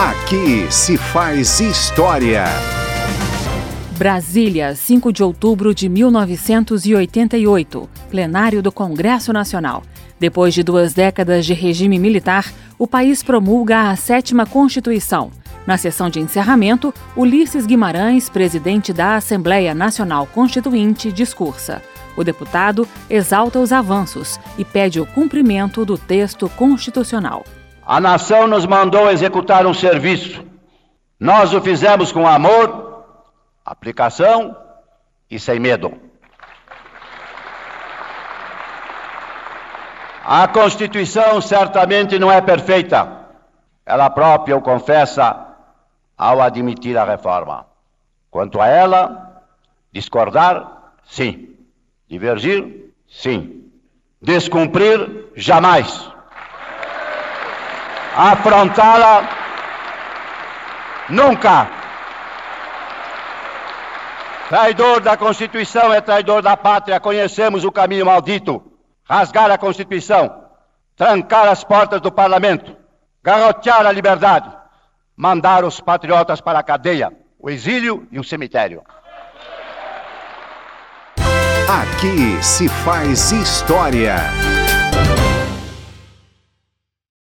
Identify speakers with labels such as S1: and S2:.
S1: Aqui se faz história.
S2: Brasília, 5 de outubro de 1988. Plenário do Congresso Nacional. Depois de duas décadas de regime militar, o país promulga a sétima Constituição. Na sessão de encerramento, Ulisses Guimarães, presidente da Assembleia Nacional Constituinte, discursa. O deputado exalta os avanços e pede o cumprimento do texto constitucional.
S3: A nação nos mandou executar um serviço. Nós o fizemos com amor, aplicação e sem medo. A Constituição certamente não é perfeita. Ela própria o confessa ao admitir a reforma. Quanto a ela, discordar, sim. Divergir, sim. Descumprir, jamais afrontá-la nunca. Traidor da Constituição é traidor da pátria, conhecemos o caminho maldito. Rasgar a Constituição, trancar as portas do parlamento, garrotear a liberdade, mandar os patriotas para a cadeia, o exílio e o cemitério.
S1: Aqui se faz história.